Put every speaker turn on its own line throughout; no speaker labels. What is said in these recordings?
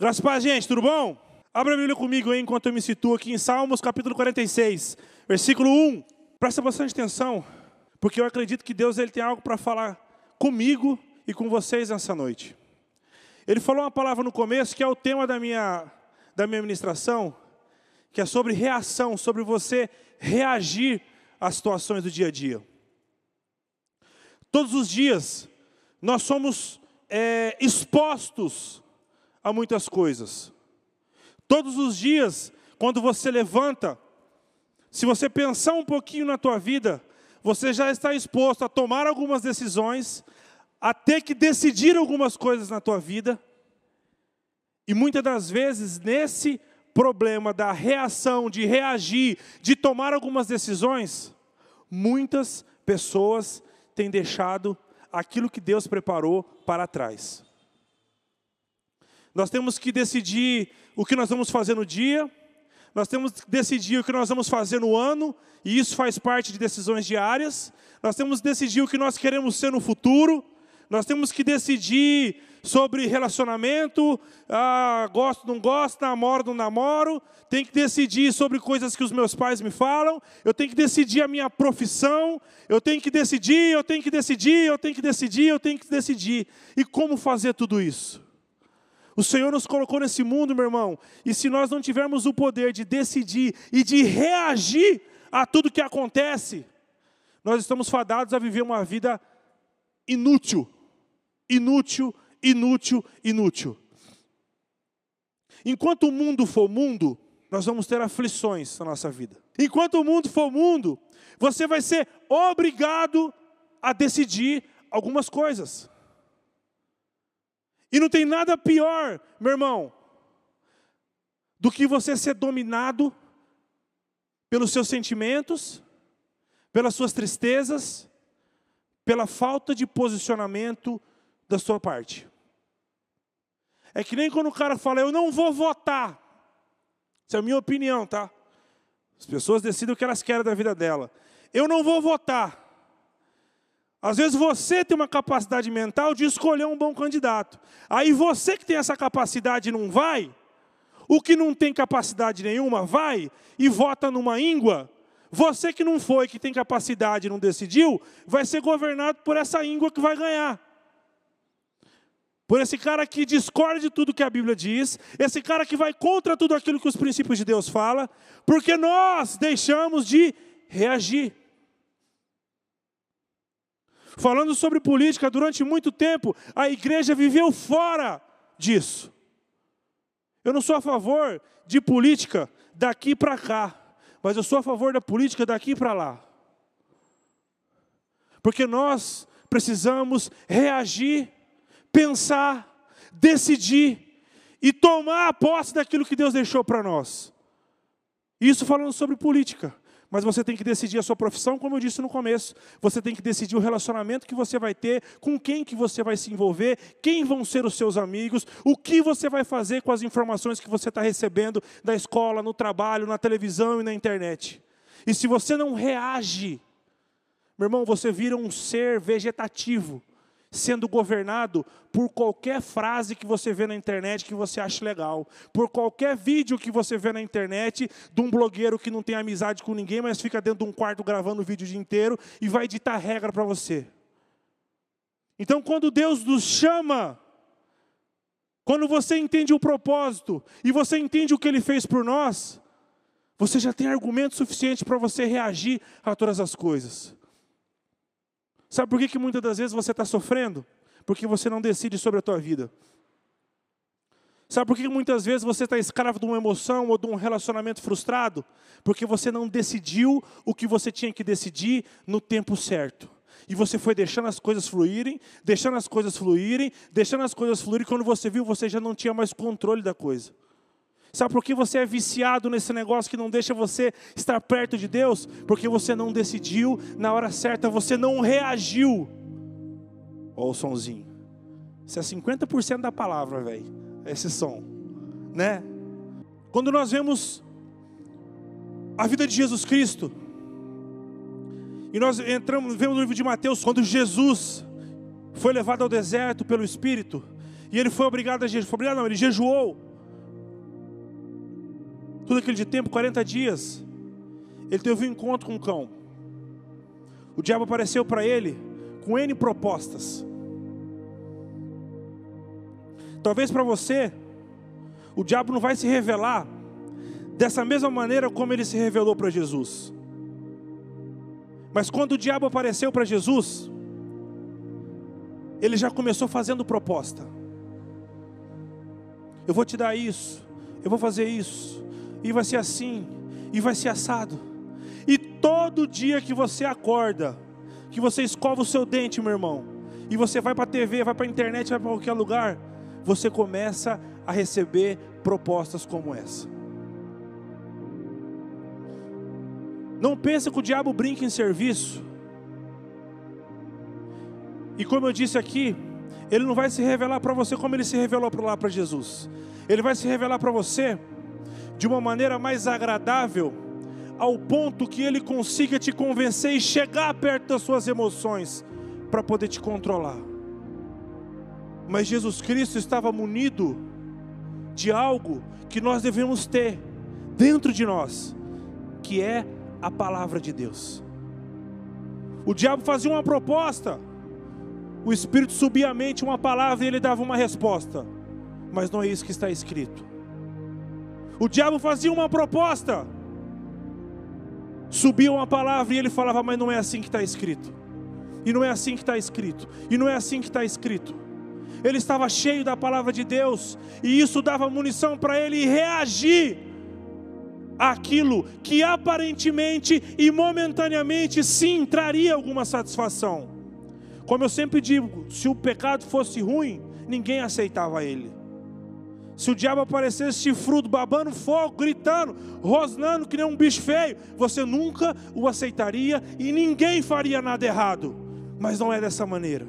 Graças a gente, tudo bom? Abra a Bíblia comigo aí enquanto eu me situo aqui em Salmos capítulo 46, versículo 1. Presta bastante atenção, porque eu acredito que Deus ele tem algo para falar comigo e com vocês nessa noite. Ele falou uma palavra no começo que é o tema da minha, da minha ministração, que é sobre reação, sobre você reagir às situações do dia a dia. Todos os dias nós somos é, expostos a muitas coisas. Todos os dias, quando você levanta, se você pensar um pouquinho na tua vida, você já está exposto a tomar algumas decisões, a ter que decidir algumas coisas na tua vida. E muitas das vezes, nesse problema da reação, de reagir, de tomar algumas decisões, muitas pessoas têm deixado aquilo que Deus preparou para trás. Nós temos que decidir o que nós vamos fazer no dia, nós temos que decidir o que nós vamos fazer no ano, e isso faz parte de decisões diárias. Nós temos que decidir o que nós queremos ser no futuro, nós temos que decidir sobre relacionamento, ah, gosto, não gosto, namoro, não namoro, tem que decidir sobre coisas que os meus pais me falam, eu tenho que decidir a minha profissão, eu tenho que decidir, eu tenho que decidir, eu tenho que decidir, eu tenho que decidir. E como fazer tudo isso? O Senhor nos colocou nesse mundo, meu irmão, e se nós não tivermos o poder de decidir e de reagir a tudo que acontece, nós estamos fadados a viver uma vida inútil, inútil, inútil, inútil. Enquanto o mundo for mundo, nós vamos ter aflições na nossa vida. Enquanto o mundo for mundo, você vai ser obrigado a decidir algumas coisas. E não tem nada pior, meu irmão, do que você ser dominado pelos seus sentimentos, pelas suas tristezas, pela falta de posicionamento da sua parte. É que nem quando o cara fala, eu não vou votar. Essa é a minha opinião, tá? As pessoas decidem o que elas querem da vida dela. Eu não vou votar. Às vezes você tem uma capacidade mental de escolher um bom candidato. Aí você que tem essa capacidade não vai, o que não tem capacidade nenhuma vai e vota numa íngua. Você que não foi, que tem capacidade e não decidiu, vai ser governado por essa íngua que vai ganhar. Por esse cara que discorda de tudo que a Bíblia diz, esse cara que vai contra tudo aquilo que os princípios de Deus fala, porque nós deixamos de reagir. Falando sobre política durante muito tempo, a igreja viveu fora disso. Eu não sou a favor de política daqui para cá, mas eu sou a favor da política daqui para lá. Porque nós precisamos reagir, pensar, decidir e tomar a posse daquilo que Deus deixou para nós. Isso falando sobre política. Mas você tem que decidir a sua profissão, como eu disse no começo. Você tem que decidir o relacionamento que você vai ter, com quem que você vai se envolver, quem vão ser os seus amigos, o que você vai fazer com as informações que você está recebendo da escola, no trabalho, na televisão e na internet. E se você não reage, meu irmão, você vira um ser vegetativo sendo governado por qualquer frase que você vê na internet que você acha legal, por qualquer vídeo que você vê na internet de um blogueiro que não tem amizade com ninguém, mas fica dentro de um quarto gravando o vídeo o dia inteiro e vai ditar regra para você. Então, quando Deus nos chama, quando você entende o propósito e você entende o que Ele fez por nós, você já tem argumento suficiente para você reagir a todas as coisas. Sabe por que, que muitas das vezes você está sofrendo? Porque você não decide sobre a tua vida. Sabe por que muitas vezes você está escravo de uma emoção ou de um relacionamento frustrado? Porque você não decidiu o que você tinha que decidir no tempo certo. E você foi deixando as coisas fluírem, deixando as coisas fluírem, deixando as coisas fluírem, quando você viu, você já não tinha mais controle da coisa. Sabe por que você é viciado nesse negócio que não deixa você estar perto de Deus? Porque você não decidiu na hora certa, você não reagiu. Olha o sonzinho. Isso é 50% da palavra, velho. Esse som, né? Quando nós vemos a vida de Jesus Cristo, e nós entramos, vemos no livro de Mateus, quando Jesus foi levado ao deserto pelo Espírito, e ele foi obrigado a jejuar, não, ele jejuou, tudo aquele de tempo, 40 dias, ele teve um encontro com um cão. O diabo apareceu para ele com N propostas. Talvez para você, o diabo não vai se revelar dessa mesma maneira como ele se revelou para Jesus. Mas quando o diabo apareceu para Jesus, ele já começou fazendo proposta. Eu vou te dar isso, eu vou fazer isso, e vai ser assim, e vai ser assado. E todo dia que você acorda, que você escova o seu dente, meu irmão, e você vai para a TV, vai para a internet, vai para qualquer lugar, você começa a receber propostas como essa. Não pense que o diabo brinca em serviço. E como eu disse aqui, ele não vai se revelar para você como ele se revelou lá para Jesus. Ele vai se revelar para você de uma maneira mais agradável, ao ponto que ele consiga te convencer e chegar perto das suas emoções para poder te controlar. Mas Jesus Cristo estava munido de algo que nós devemos ter dentro de nós, que é a palavra de Deus. O diabo fazia uma proposta, o Espírito subia a mente uma palavra e ele dava uma resposta, mas não é isso que está escrito. O diabo fazia uma proposta, subia uma palavra e ele falava, mas não é assim que está escrito. E não é assim que está escrito. E não é assim que está escrito. Ele estava cheio da palavra de Deus, e isso dava munição para ele reagir àquilo que aparentemente e momentaneamente sim traria alguma satisfação. Como eu sempre digo, se o pecado fosse ruim, ninguém aceitava ele. Se o diabo aparecesse chifrudo, babando fogo, gritando, rosnando que nem um bicho feio, você nunca o aceitaria e ninguém faria nada errado. Mas não é dessa maneira.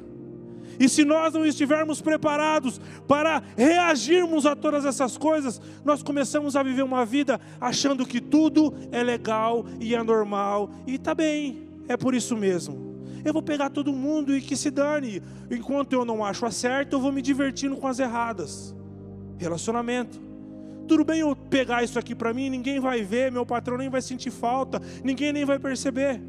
E se nós não estivermos preparados para reagirmos a todas essas coisas, nós começamos a viver uma vida achando que tudo é legal e é normal e está bem, é por isso mesmo. Eu vou pegar todo mundo e que se dane. Enquanto eu não acho a certa, eu vou me divertindo com as erradas. Relacionamento. Tudo bem eu pegar isso aqui para mim, ninguém vai ver, meu patrão nem vai sentir falta, ninguém nem vai perceber.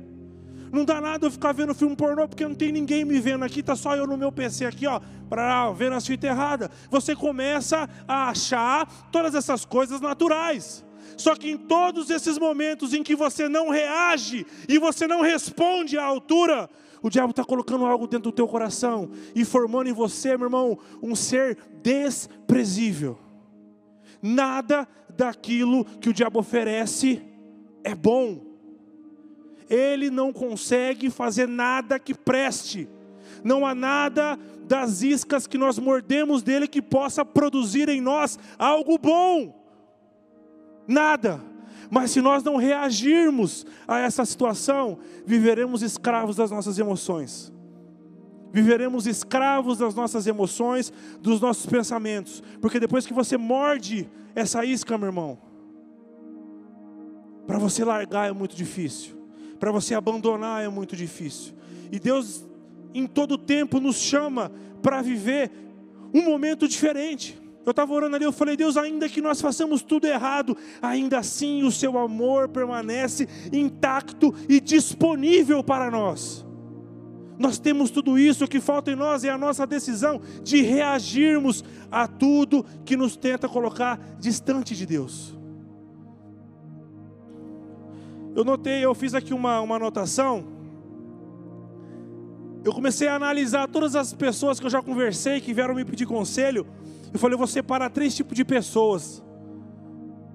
Não dá nada eu ficar vendo filme pornô porque não tem ninguém me vendo aqui, tá só eu no meu PC aqui, ó, para ver as fitas erradas. Você começa a achar todas essas coisas naturais. Só que em todos esses momentos em que você não reage e você não responde à altura, o diabo está colocando algo dentro do teu coração e formando em você, meu irmão, um ser desprezível. Nada daquilo que o diabo oferece é bom. Ele não consegue fazer nada que preste. Não há nada das iscas que nós mordemos dele que possa produzir em nós algo bom. Nada. Mas se nós não reagirmos a essa situação, viveremos escravos das nossas emoções. Viveremos escravos das nossas emoções, dos nossos pensamentos. Porque depois que você morde essa isca, meu irmão, para você largar é muito difícil. Para você abandonar é muito difícil. E Deus, em todo tempo, nos chama para viver um momento diferente. Eu estava orando ali, eu falei, Deus, ainda que nós façamos tudo errado, ainda assim o seu amor permanece intacto e disponível para nós. Nós temos tudo isso, o que falta em nós é a nossa decisão de reagirmos a tudo que nos tenta colocar distante de Deus. Eu notei, eu fiz aqui uma, uma anotação. Eu comecei a analisar todas as pessoas que eu já conversei, que vieram me pedir conselho. Eu falei, eu vou separar três tipos de pessoas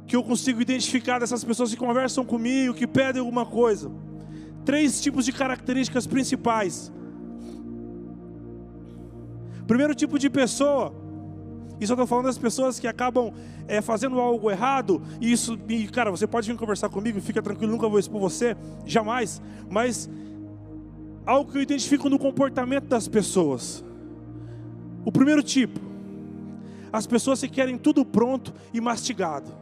que eu consigo identificar dessas pessoas que conversam comigo, que pedem alguma coisa. Três tipos de características principais. Primeiro tipo de pessoa, isso eu estou falando das pessoas que acabam é, fazendo algo errado, e isso, e, cara, você pode vir conversar comigo, fica tranquilo, nunca vou expor você, jamais, mas algo que eu identifico no comportamento das pessoas. O primeiro tipo, as pessoas que querem tudo pronto e mastigado.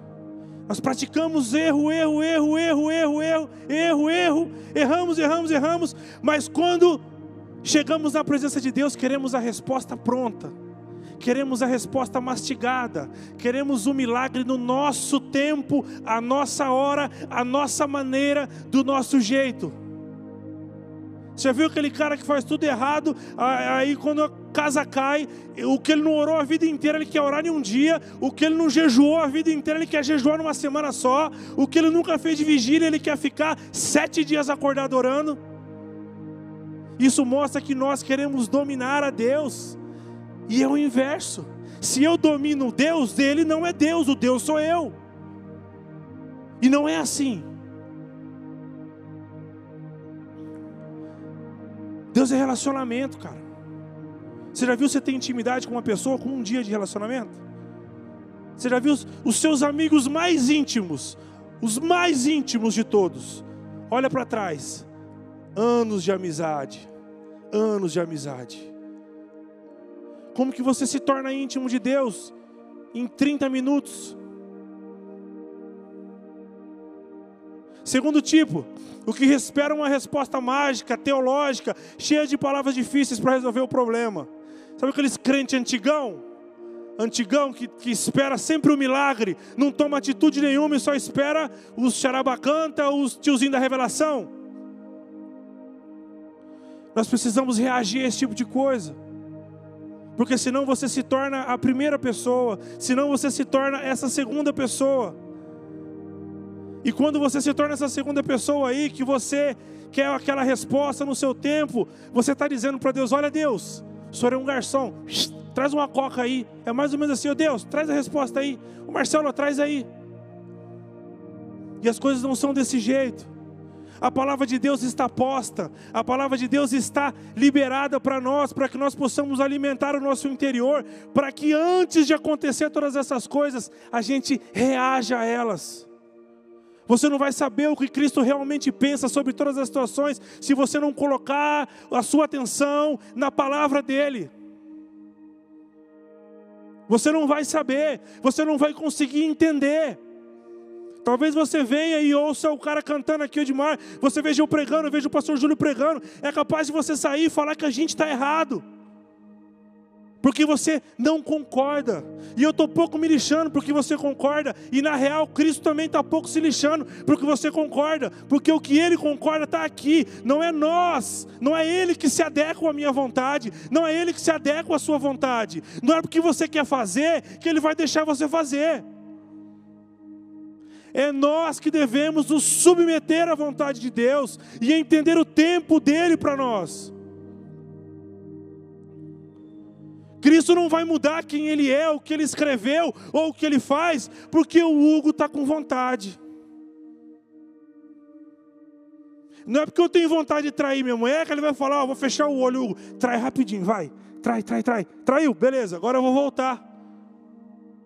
Nós praticamos erro, erro, erro, erro, erro, erro, erro, erro, erramos, erramos, erramos, mas quando chegamos na presença de Deus, queremos a resposta pronta, queremos a resposta mastigada, queremos o milagre no nosso tempo, a nossa hora, a nossa maneira, do nosso jeito. Você viu aquele cara que faz tudo errado, aí quando a casa cai, o que ele não orou a vida inteira, ele quer orar em um dia, o que ele não jejuou a vida inteira, ele quer jejuar numa semana só, o que ele nunca fez de vigília, ele quer ficar sete dias acordado orando. Isso mostra que nós queremos dominar a Deus, e é o inverso. Se eu domino Deus, dele não é Deus, o Deus sou eu. E não é assim. Deus é relacionamento, cara. Você já viu você ter intimidade com uma pessoa com um dia de relacionamento? Você já viu os, seus amigos mais íntimos, os mais íntimos de todos? Olha para trás, anos de amizade, anos de amizade. Como que você se torna íntimo de Deus em 30 minutos? Segundo tipo, o que espera uma resposta mágica, teológica, cheia de palavras difíceis para resolver o problema. Sabe aqueles crentes antigão? Antigão que, que espera sempre o um milagre, não toma atitude nenhuma e só espera os charabacanta, os tiozinhos da revelação. Nós precisamos reagir a esse tipo de coisa. Porque senão você se torna a primeira pessoa, senão você se torna essa segunda pessoa. E quando você se torna essa segunda pessoa aí, que você quer aquela resposta no seu tempo, você está dizendo para Deus: Olha, Deus, o senhor é um garçom, traz uma coca aí. É mais ou menos assim: oh, Deus, traz a resposta aí. O Marcelo, traz aí. E as coisas não são desse jeito. A palavra de Deus está posta, a palavra de Deus está liberada para nós, para que nós possamos alimentar o nosso interior, para que antes de acontecer todas essas coisas, a gente reaja a elas. Você não vai saber o que Cristo realmente pensa sobre todas as situações se você não colocar a sua atenção na palavra dEle. Você não vai saber, você não vai conseguir entender. Talvez você venha e ouça o cara cantando aqui de mar, você veja eu pregando, veja o pastor Júlio pregando, é capaz de você sair e falar que a gente está errado porque você não concorda. E eu estou pouco me lixando porque você concorda. E na real, Cristo também está pouco se lixando porque você concorda. Porque o que ele concorda está aqui. Não é nós. Não é ele que se adequa à minha vontade. Não é ele que se adequa à sua vontade. Não é porque você quer fazer que ele vai deixar você fazer. É nós que devemos nos submeter à vontade de Deus e entender o tempo dele para nós. Cristo não vai mudar quem ele é, o que ele escreveu ou o que ele faz, porque o Hugo está com vontade. Não é porque eu tenho vontade de trair minha mulher que ele vai falar, vou fechar o olho, Hugo. Trai rapidinho, vai. Trai, trai, trai. Traiu, beleza, agora eu vou voltar.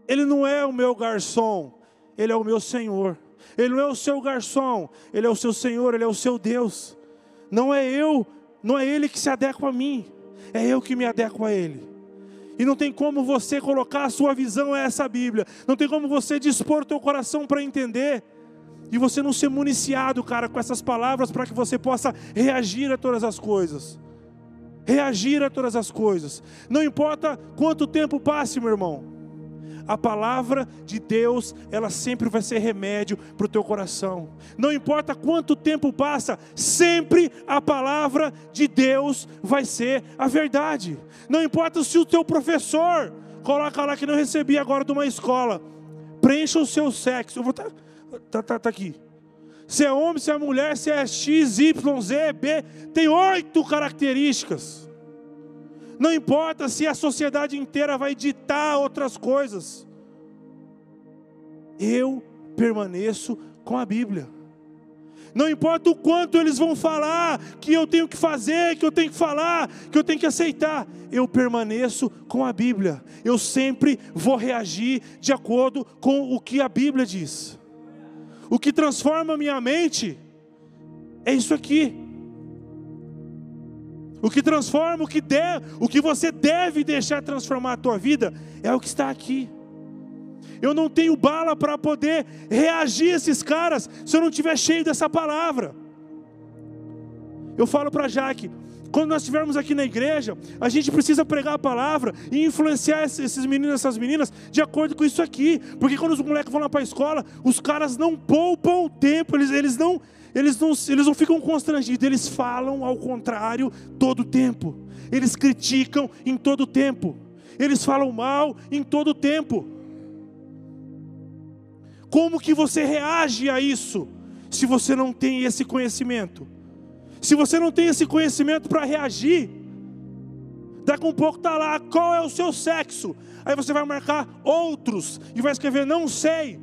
Ele não é o meu garçom, ele é o meu Senhor. Ele não é o seu garçom, ele é o seu Senhor, ele é o seu Deus. Não é eu, não é ele que se adequa a mim, é eu que me adequo a ele. E não tem como você colocar a sua visão a essa Bíblia. Não tem como você dispor teu coração para entender. E você não ser municiado, cara, com essas palavras para que você possa reagir a todas as coisas. Reagir a todas as coisas. Não importa quanto tempo passe, meu irmão a palavra de Deus, ela sempre vai ser remédio para o teu coração. Não importa quanto tempo passa, sempre a palavra de Deus vai ser a verdade. Não importa se o teu professor coloca lá que não recebi agora de uma escola, preencha o seu sexo. Eu vou tá, tá, tá, tá aqui. Se é homem, se é mulher, se é X, Y, Z, B, tem oito características. Não importa se a sociedade inteira vai ditar outras coisas. Eu permaneço com a Bíblia. Não importa o quanto eles vão falar que eu tenho que fazer, que eu tenho que falar, que eu tenho que aceitar, eu permaneço com a Bíblia. Eu sempre vou reagir de acordo com o que a Bíblia diz. O que transforma minha mente é isso aqui. O que transforma, o que, der, o que você deve deixar transformar a tua vida é o que está aqui. Eu não tenho bala para poder reagir a esses caras se eu não estiver cheio dessa palavra. Eu falo para Jaque, Quando nós estivermos aqui na igreja, a gente precisa pregar a palavra e influenciar esses meninos essas meninas de acordo com isso aqui. Porque quando os moleques vão lá para a escola, os caras não poupam o tempo, eles, eles, não, eles, não, eles não ficam constrangidos, eles falam ao contrário todo tempo. Eles criticam em todo tempo. Eles falam mal em todo tempo. Como que você reage a isso se você não tem esse conhecimento? Se você não tem esse conhecimento para reagir, daqui um pouco está lá, qual é o seu sexo? Aí você vai marcar outros e vai escrever não sei.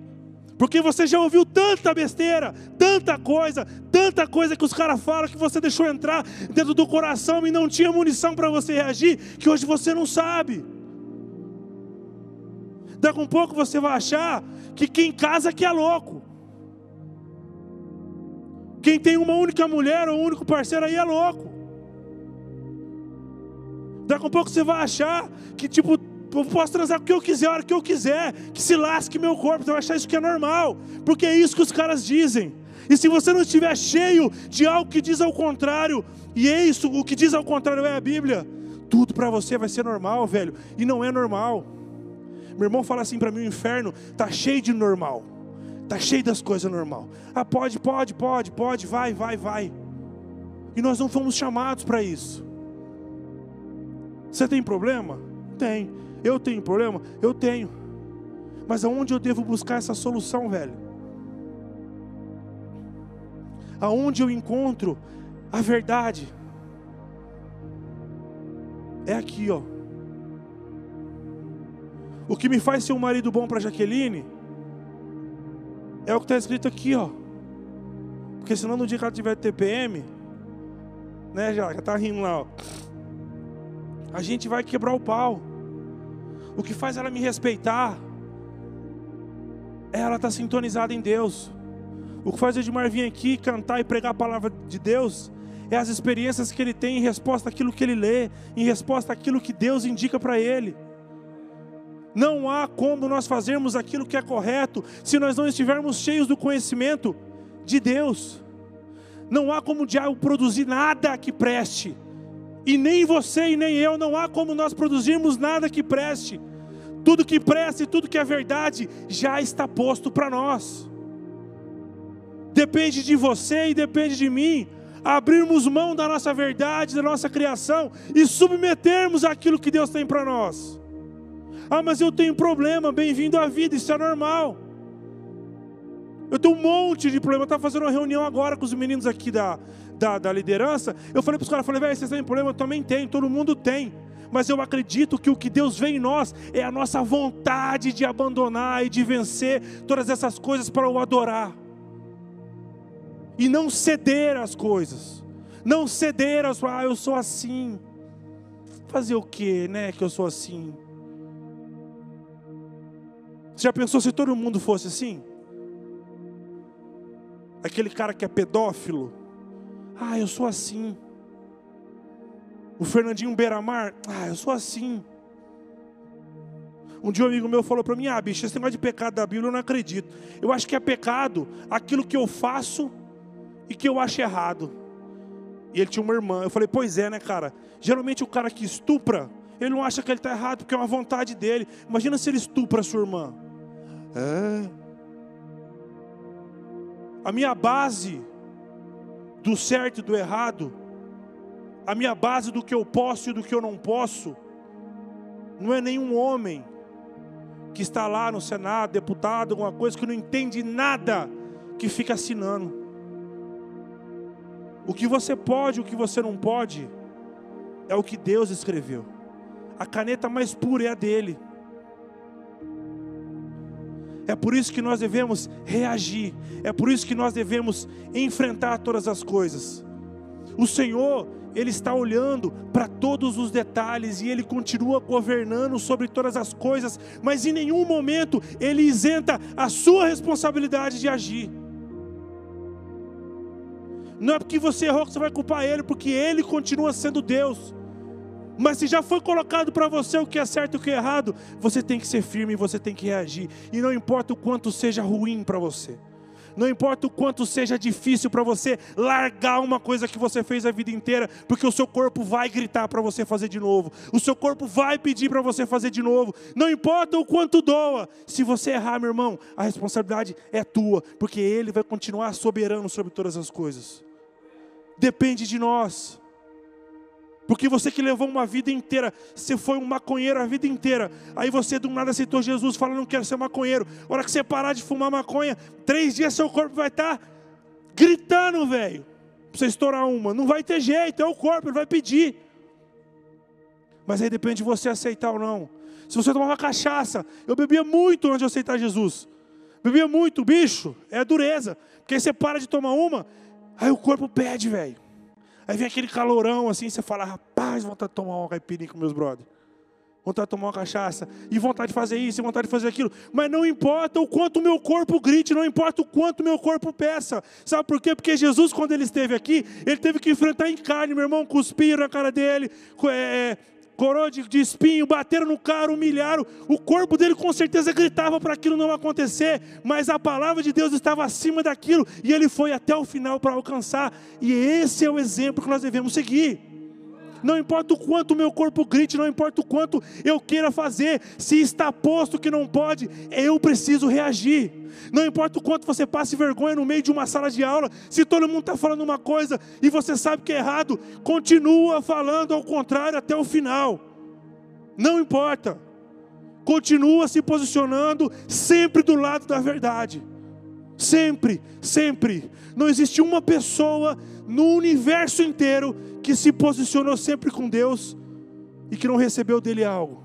Porque você já ouviu tanta besteira, tanta coisa, tanta coisa que os caras falam que você deixou entrar dentro do coração e não tinha munição para você reagir, que hoje você não sabe. Daqui a um pouco você vai achar que quem casa que é louco. Quem tem uma única mulher ou um único parceiro aí é louco. Daqui a pouco você vai achar que, tipo, eu posso transar o que eu quiser, a hora que eu quiser, que se lasque meu corpo, você vai achar isso que é normal, porque é isso que os caras dizem. E se você não estiver cheio de algo que diz ao contrário, e é isso, o que diz ao contrário é a Bíblia, tudo para você vai ser normal, velho, e não é normal. Meu irmão fala assim para mim: o inferno está cheio de normal. Está cheio das coisas normal. Ah, pode, pode, pode, pode, vai, vai, vai. E nós não fomos chamados para isso. Você tem problema? Tem. Eu tenho problema? Eu tenho. Mas aonde eu devo buscar essa solução, velho? Aonde eu encontro a verdade? É aqui, ó. O que me faz ser um marido bom para Jaqueline é o que está escrito aqui, ó. Porque senão no dia que ela tiver TPM, né, já, já tá rindo lá, ó. A gente vai quebrar o pau. O que faz ela me respeitar é ela estar tá sintonizada em Deus. O que faz Edmar vir aqui cantar e pregar a palavra de Deus é as experiências que ele tem em resposta àquilo que ele lê, em resposta àquilo que Deus indica para ele. Não há como nós fazermos aquilo que é correto se nós não estivermos cheios do conhecimento de Deus. Não há como o diabo produzir nada que preste. E nem você e nem eu, não há como nós produzirmos nada que preste. Tudo que presta e tudo que é verdade já está posto para nós. Depende de você e depende de mim abrirmos mão da nossa verdade, da nossa criação e submetermos aquilo que Deus tem para nós. Ah, mas eu tenho problema. Bem-vindo à vida, isso é normal. Eu tenho um monte de problema. Eu estava fazendo uma reunião agora com os meninos aqui da, da, da liderança. Eu falei para os caras: falei, velho, vocês têm problema? Eu também tenho, todo mundo tem. Mas eu acredito que o que Deus vê em nós é a nossa vontade de abandonar e de vencer todas essas coisas para o adorar. E não ceder às coisas. Não ceder às ah, eu sou assim. Fazer o que, né? Que eu sou assim. Você já pensou se todo mundo fosse assim? Aquele cara que é pedófilo. Ah, eu sou assim. O Fernandinho Beiramar. Ah, eu sou assim. Um dia um amigo meu falou para mim: Ah, bicho, esse negócio de pecado da Bíblia eu não acredito. Eu acho que é pecado aquilo que eu faço e que eu acho errado. E ele tinha uma irmã. Eu falei: Pois é, né, cara? Geralmente o cara que estupra, ele não acha que ele está errado porque é uma vontade dele. Imagina se ele estupra a sua irmã. É. A minha base do certo e do errado, a minha base do que eu posso e do que eu não posso, não é nenhum homem que está lá no Senado, deputado, alguma coisa que não entende nada, que fica assinando. O que você pode, o que você não pode, é o que Deus escreveu. A caneta mais pura é a dele. É por isso que nós devemos reagir, é por isso que nós devemos enfrentar todas as coisas. O Senhor, Ele está olhando para todos os detalhes e Ele continua governando sobre todas as coisas, mas em nenhum momento Ele isenta a sua responsabilidade de agir. Não é porque você errou que você vai culpar Ele, porque Ele continua sendo Deus. Mas se já foi colocado para você o que é certo e o que é errado, você tem que ser firme e você tem que reagir. E não importa o quanto seja ruim para você. Não importa o quanto seja difícil para você largar uma coisa que você fez a vida inteira, porque o seu corpo vai gritar para você fazer de novo, o seu corpo vai pedir para você fazer de novo. Não importa o quanto doa, se você errar, meu irmão, a responsabilidade é tua, porque Ele vai continuar soberano sobre todas as coisas. Depende de nós. Porque você que levou uma vida inteira, você foi um maconheiro a vida inteira, aí você do nada aceitou Jesus, fala, não quero ser maconheiro. A hora que você parar de fumar maconha, três dias seu corpo vai estar tá gritando, velho, para você estourar uma. Não vai ter jeito, é o corpo, ele vai pedir. Mas aí depende de você aceitar ou não. Se você tomar uma cachaça, eu bebia muito antes de aceitar Jesus. Bebia muito, bicho, é dureza. Porque aí você para de tomar uma, aí o corpo pede, velho. Aí vem aquele calorão assim, você fala, rapaz, vontade de tomar uma caipirinha com meus brothers. Vontade de tomar uma cachaça, e vontade de fazer isso, e vontade de fazer aquilo. Mas não importa o quanto o meu corpo grite, não importa o quanto o meu corpo peça. Sabe por quê? Porque Jesus, quando ele esteve aqui, ele teve que enfrentar em carne, meu irmão, cuspiram na cara dele, é, coroa de, de espinho, bateram no cara, humilharam. O corpo dele com certeza gritava para aquilo não acontecer, mas a palavra de Deus estava acima daquilo e ele foi até o final para alcançar. E esse é o exemplo que nós devemos seguir. Não importa o quanto o meu corpo grite, não importa o quanto eu queira fazer, se está posto que não pode, eu preciso reagir. Não importa o quanto você passe vergonha no meio de uma sala de aula, se todo mundo está falando uma coisa e você sabe que é errado, continua falando ao contrário até o final. Não importa. Continua se posicionando sempre do lado da verdade. Sempre, sempre. Não existe uma pessoa no universo inteiro que se posicionou sempre com Deus e que não recebeu dele algo.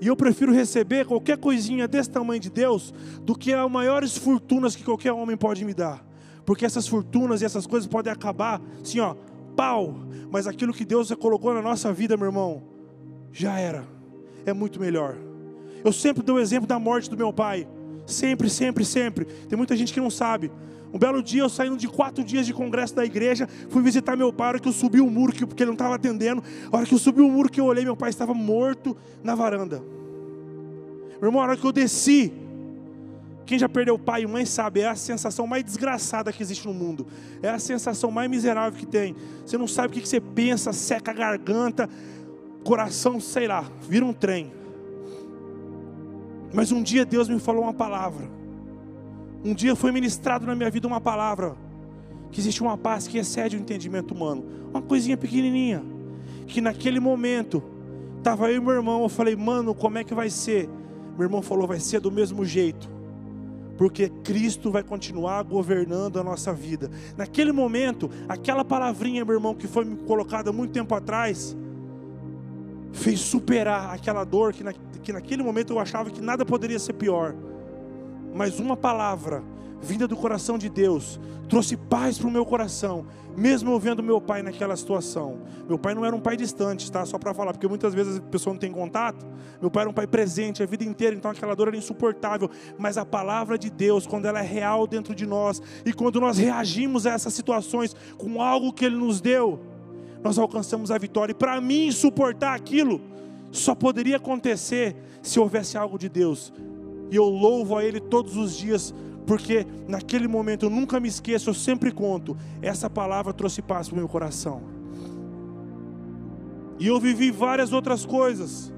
E eu prefiro receber qualquer coisinha desse tamanho de Deus do que as maiores fortunas que qualquer homem pode me dar. Porque essas fortunas e essas coisas podem acabar, assim, ó, pau. Mas aquilo que Deus colocou na nossa vida, meu irmão, já era. É muito melhor. Eu sempre dou o exemplo da morte do meu pai. Sempre, sempre, sempre. Tem muita gente que não sabe. Um belo dia, eu saindo de quatro dias de congresso da igreja, fui visitar meu pai, a hora que eu subi o muro, porque ele não estava atendendo. A hora que eu subi o muro, que eu olhei, meu pai estava morto na varanda. Meu irmão, a hora que eu desci, quem já perdeu pai e mãe sabe, é a sensação mais desgraçada que existe no mundo. É a sensação mais miserável que tem. Você não sabe o que você pensa, seca a garganta, coração, sei lá, vira um trem. Mas um dia Deus me falou uma palavra. Um dia foi ministrado na minha vida uma palavra que existe uma paz que excede o entendimento humano, uma coisinha pequenininha, que naquele momento estava eu e meu irmão, eu falei, mano, como é que vai ser? Meu irmão falou, vai ser do mesmo jeito, porque Cristo vai continuar governando a nossa vida. Naquele momento, aquela palavrinha, meu irmão, que foi colocada muito tempo atrás, fez superar aquela dor que, na, que naquele momento eu achava que nada poderia ser pior mas uma palavra vinda do coração de Deus trouxe paz para o meu coração, mesmo eu vendo meu pai naquela situação. Meu pai não era um pai distante, tá? Só para falar, porque muitas vezes a pessoa não tem contato. Meu pai era um pai presente a vida inteira, então aquela dor era insuportável. Mas a palavra de Deus, quando ela é real dentro de nós e quando nós reagimos a essas situações com algo que Ele nos deu, nós alcançamos a vitória. E para mim suportar aquilo só poderia acontecer se houvesse algo de Deus e eu louvo a Ele todos os dias, porque naquele momento eu nunca me esqueço, eu sempre conto, essa palavra trouxe paz para o meu coração. E eu vivi várias outras coisas,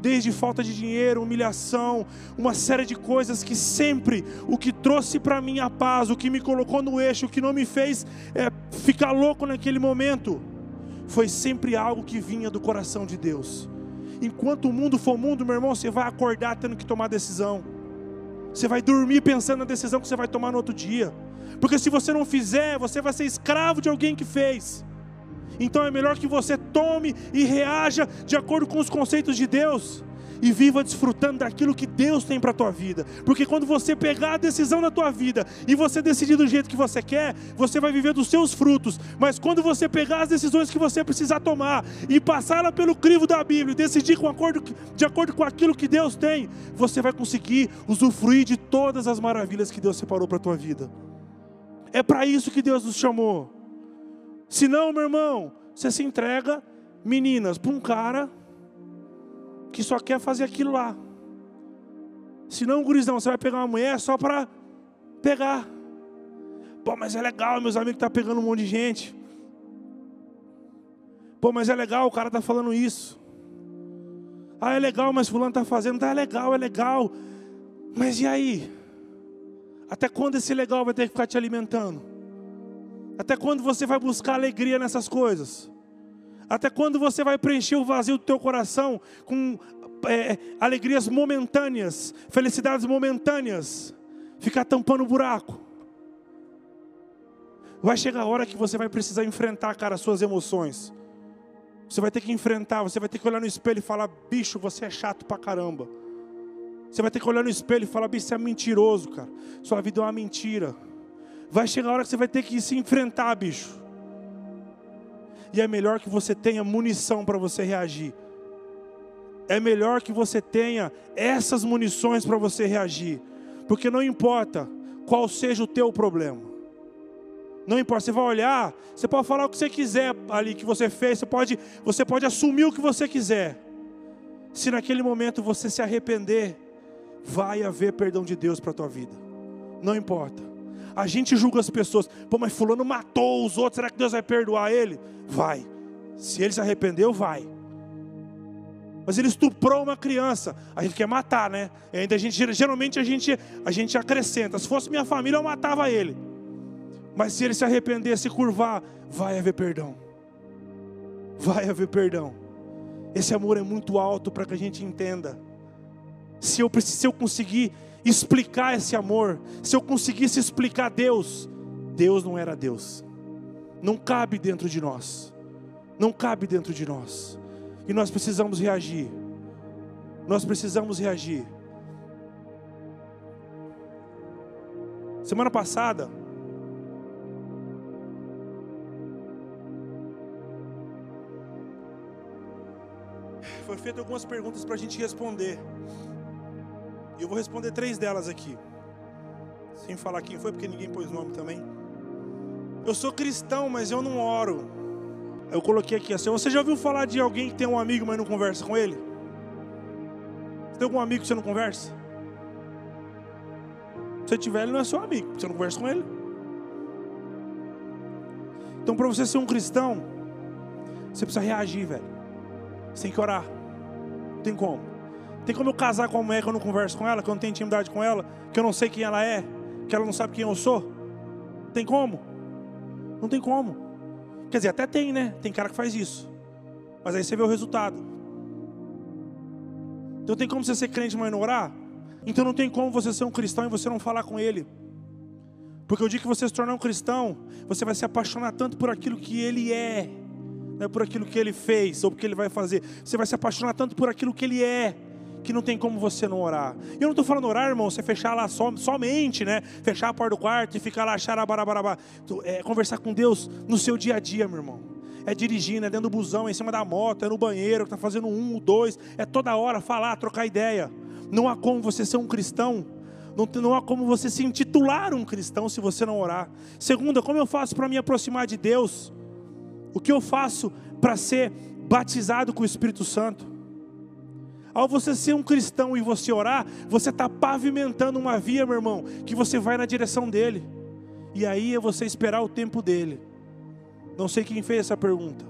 desde falta de dinheiro, humilhação, uma série de coisas que sempre o que trouxe para mim a paz, o que me colocou no eixo, o que não me fez é, ficar louco naquele momento, foi sempre algo que vinha do coração de Deus enquanto o mundo for mundo, meu irmão, você vai acordar tendo que tomar decisão. Você vai dormir pensando na decisão que você vai tomar no outro dia. Porque se você não fizer, você vai ser escravo de alguém que fez. Então é melhor que você tome e reaja de acordo com os conceitos de Deus e viva desfrutando daquilo que Deus tem para a tua vida. Porque quando você pegar a decisão na tua vida e você decidir do jeito que você quer, você vai viver dos seus frutos. Mas quando você pegar as decisões que você precisar tomar e passá-la pelo crivo da Bíblia e decidir com acordo, de acordo com aquilo que Deus tem, você vai conseguir usufruir de todas as maravilhas que Deus separou para a tua vida. É para isso que Deus nos chamou. Se não, meu irmão, você se entrega, meninas, para um cara que só quer fazer aquilo lá. Se não, gurizão, você vai pegar uma mulher só para pegar. Pô, mas é legal, meus amigos estão tá pegando um monte de gente. Pô, mas é legal, o cara está falando isso. Ah, é legal, mas fulano está fazendo. Tá, é legal, é legal. Mas e aí? Até quando esse legal vai ter que ficar te alimentando? Até quando você vai buscar alegria nessas coisas? Até quando você vai preencher o vazio do teu coração com é, alegrias momentâneas, felicidades momentâneas? Ficar tampando o buraco. Vai chegar a hora que você vai precisar enfrentar, cara, as suas emoções. Você vai ter que enfrentar, você vai ter que olhar no espelho e falar: bicho, você é chato pra caramba. Você vai ter que olhar no espelho e falar: bicho, você é mentiroso, cara. Sua vida é uma mentira. Vai chegar a hora que você vai ter que se enfrentar, bicho. E é melhor que você tenha munição para você reagir. É melhor que você tenha essas munições para você reagir. Porque não importa qual seja o teu problema. Não importa, você vai olhar, você pode falar o que você quiser ali que você fez, você pode, você pode assumir o que você quiser. Se naquele momento você se arrepender, vai haver perdão de Deus para a tua vida. Não importa. A gente julga as pessoas, pô, mas fulano matou os outros, será que Deus vai perdoar ele? Vai. Se ele se arrependeu, vai. Mas ele estuprou uma criança. A gente quer matar, né? E ainda a gente, geralmente a gente, a gente acrescenta. Se fosse minha família, eu matava ele. Mas se ele se arrepender, se curvar, vai haver perdão. Vai haver perdão. Esse amor é muito alto para que a gente entenda. Se eu, se eu conseguir explicar esse amor, se eu conseguisse explicar Deus, Deus não era Deus. Não cabe dentro de nós. Não cabe dentro de nós. E nós precisamos reagir. Nós precisamos reagir. Semana passada, foi feito algumas perguntas para a gente responder. E eu vou responder três delas aqui. Sem falar quem foi, porque ninguém pôs nome também. Eu sou cristão, mas eu não oro. Eu coloquei aqui assim: você já ouviu falar de alguém que tem um amigo, mas não conversa com ele? Você tem algum amigo que você não conversa? Se você tiver, ele não é seu amigo, você não conversa com ele. Então, para você ser um cristão, você precisa reagir, velho. Você tem que orar. Não tem como. Tem como eu casar com uma mulher que eu não converso com ela, que eu não tenho intimidade com ela, que eu não sei quem ela é, que ela não sabe quem eu sou? Tem como? Não tem como. Quer dizer, até tem, né? Tem cara que faz isso. Mas aí você vê o resultado. Então tem como você ser crente, mas não orar? Então não tem como você ser um cristão e você não falar com ele. Porque o dia que você se tornar um cristão, você vai se apaixonar tanto por aquilo que ele é, não é por aquilo que ele fez ou porque ele vai fazer. Você vai se apaixonar tanto por aquilo que ele é, que não tem como você não orar. E eu não estou falando orar, irmão, você fechar lá som, somente, né? Fechar a porta do quarto e ficar lá, xarabarabarabá. É conversar com Deus no seu dia a dia, meu irmão. É dirigindo, é dentro do busão, é em cima da moto, é no banheiro, está fazendo um, dois, é toda hora falar, trocar ideia. Não há como você ser um cristão não, não, há como você se intitular um cristão se você não orar. Segunda, como eu faço para me aproximar de Deus? O que eu faço para ser batizado com o Espírito Santo? Ao você ser um cristão e você orar, você está pavimentando uma via, meu irmão, que você vai na direção dele. E aí é você esperar o tempo dele. Não sei quem fez essa pergunta.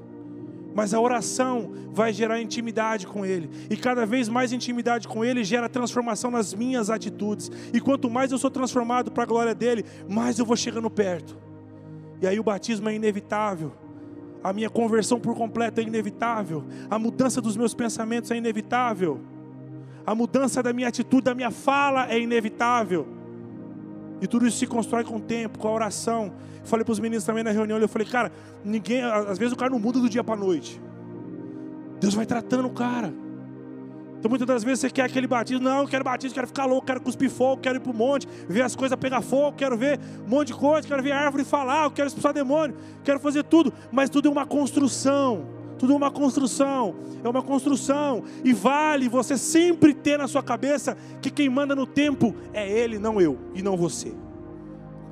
Mas a oração vai gerar intimidade com Ele. E cada vez mais intimidade com Ele gera transformação nas minhas atitudes. E quanto mais eu sou transformado para a glória dele, mais eu vou chegando perto. E aí o batismo é inevitável a minha conversão por completo é inevitável, a mudança dos meus pensamentos é inevitável, a mudança da minha atitude, da minha fala é inevitável. E tudo isso se constrói com o tempo, com a oração. falei para os meninos também na reunião, eu falei, cara, ninguém, às vezes o cara não muda do dia para a noite. Deus vai tratando o cara. Então muitas das vezes você quer aquele batismo, não, eu quero batismo, quero ficar louco, quero cuspir fogo, quero ir para o monte, ver as coisas pegar fogo, quero ver um monte de coisa, quero ver a árvore falar, eu quero expulsar demônio, quero fazer tudo, mas tudo é uma construção. Tudo é uma construção, é uma construção, e vale você sempre ter na sua cabeça que quem manda no tempo é Ele, não eu, e não você.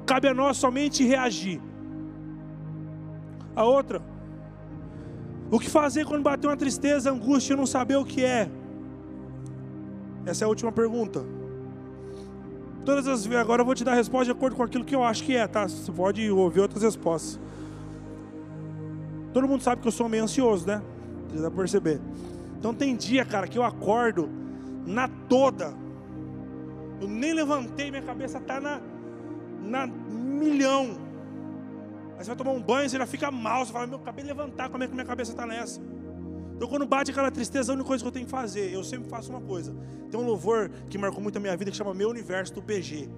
Cabe a nós somente reagir. A outra, o que fazer quando bater uma tristeza, angústia e não saber o que é? Essa é a última pergunta. Todas as agora eu vou te dar a resposta de acordo com aquilo que eu acho que é, tá? Você pode ouvir outras respostas. Todo mundo sabe que eu sou meio ansioso, né? Você dá pra perceber. Então tem dia, cara, que eu acordo na toda. Eu nem levantei, minha cabeça tá na, na milhão. Aí você vai tomar um banho, você já fica mal, você fala, meu, acabei de levantar, como é que minha cabeça está nessa? Então quando bate aquela tristeza, a única coisa que eu tenho que fazer, eu sempre faço uma coisa. Tem um louvor que marcou muito a minha vida que chama Meu Universo do PG.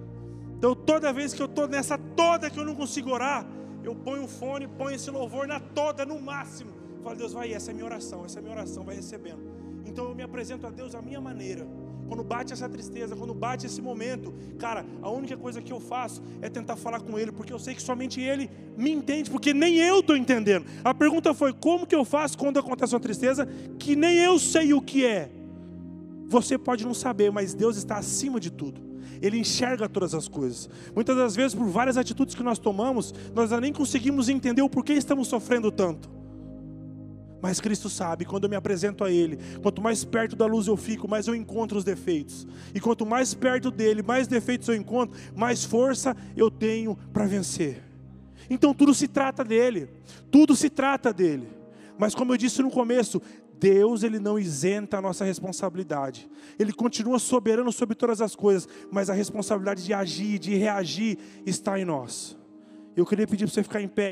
Então toda vez que eu estou nessa toda que eu não consigo orar, eu ponho o fone, ponho esse louvor na toda, no máximo. Falo, Deus, vai, essa é minha oração, essa é minha oração, vai recebendo. Então eu me apresento a Deus a minha maneira. Quando bate essa tristeza, quando bate esse momento, cara, a única coisa que eu faço é tentar falar com Ele, porque eu sei que somente Ele me entende, porque nem eu estou entendendo. A pergunta foi: como que eu faço quando acontece uma tristeza que nem eu sei o que é? Você pode não saber, mas Deus está acima de tudo. Ele enxerga todas as coisas. Muitas das vezes, por várias atitudes que nós tomamos, nós nem conseguimos entender o porquê estamos sofrendo tanto. Mas Cristo sabe, quando eu me apresento a Ele, quanto mais perto da luz eu fico, mais eu encontro os defeitos. E quanto mais perto dele, mais defeitos eu encontro, mais força eu tenho para vencer. Então tudo se trata dele, tudo se trata dele. Mas como eu disse no começo, Deus ele não isenta a nossa responsabilidade. Ele continua soberano sobre todas as coisas, mas a responsabilidade de agir, de reagir está em nós. Eu queria pedir para você ficar em pé.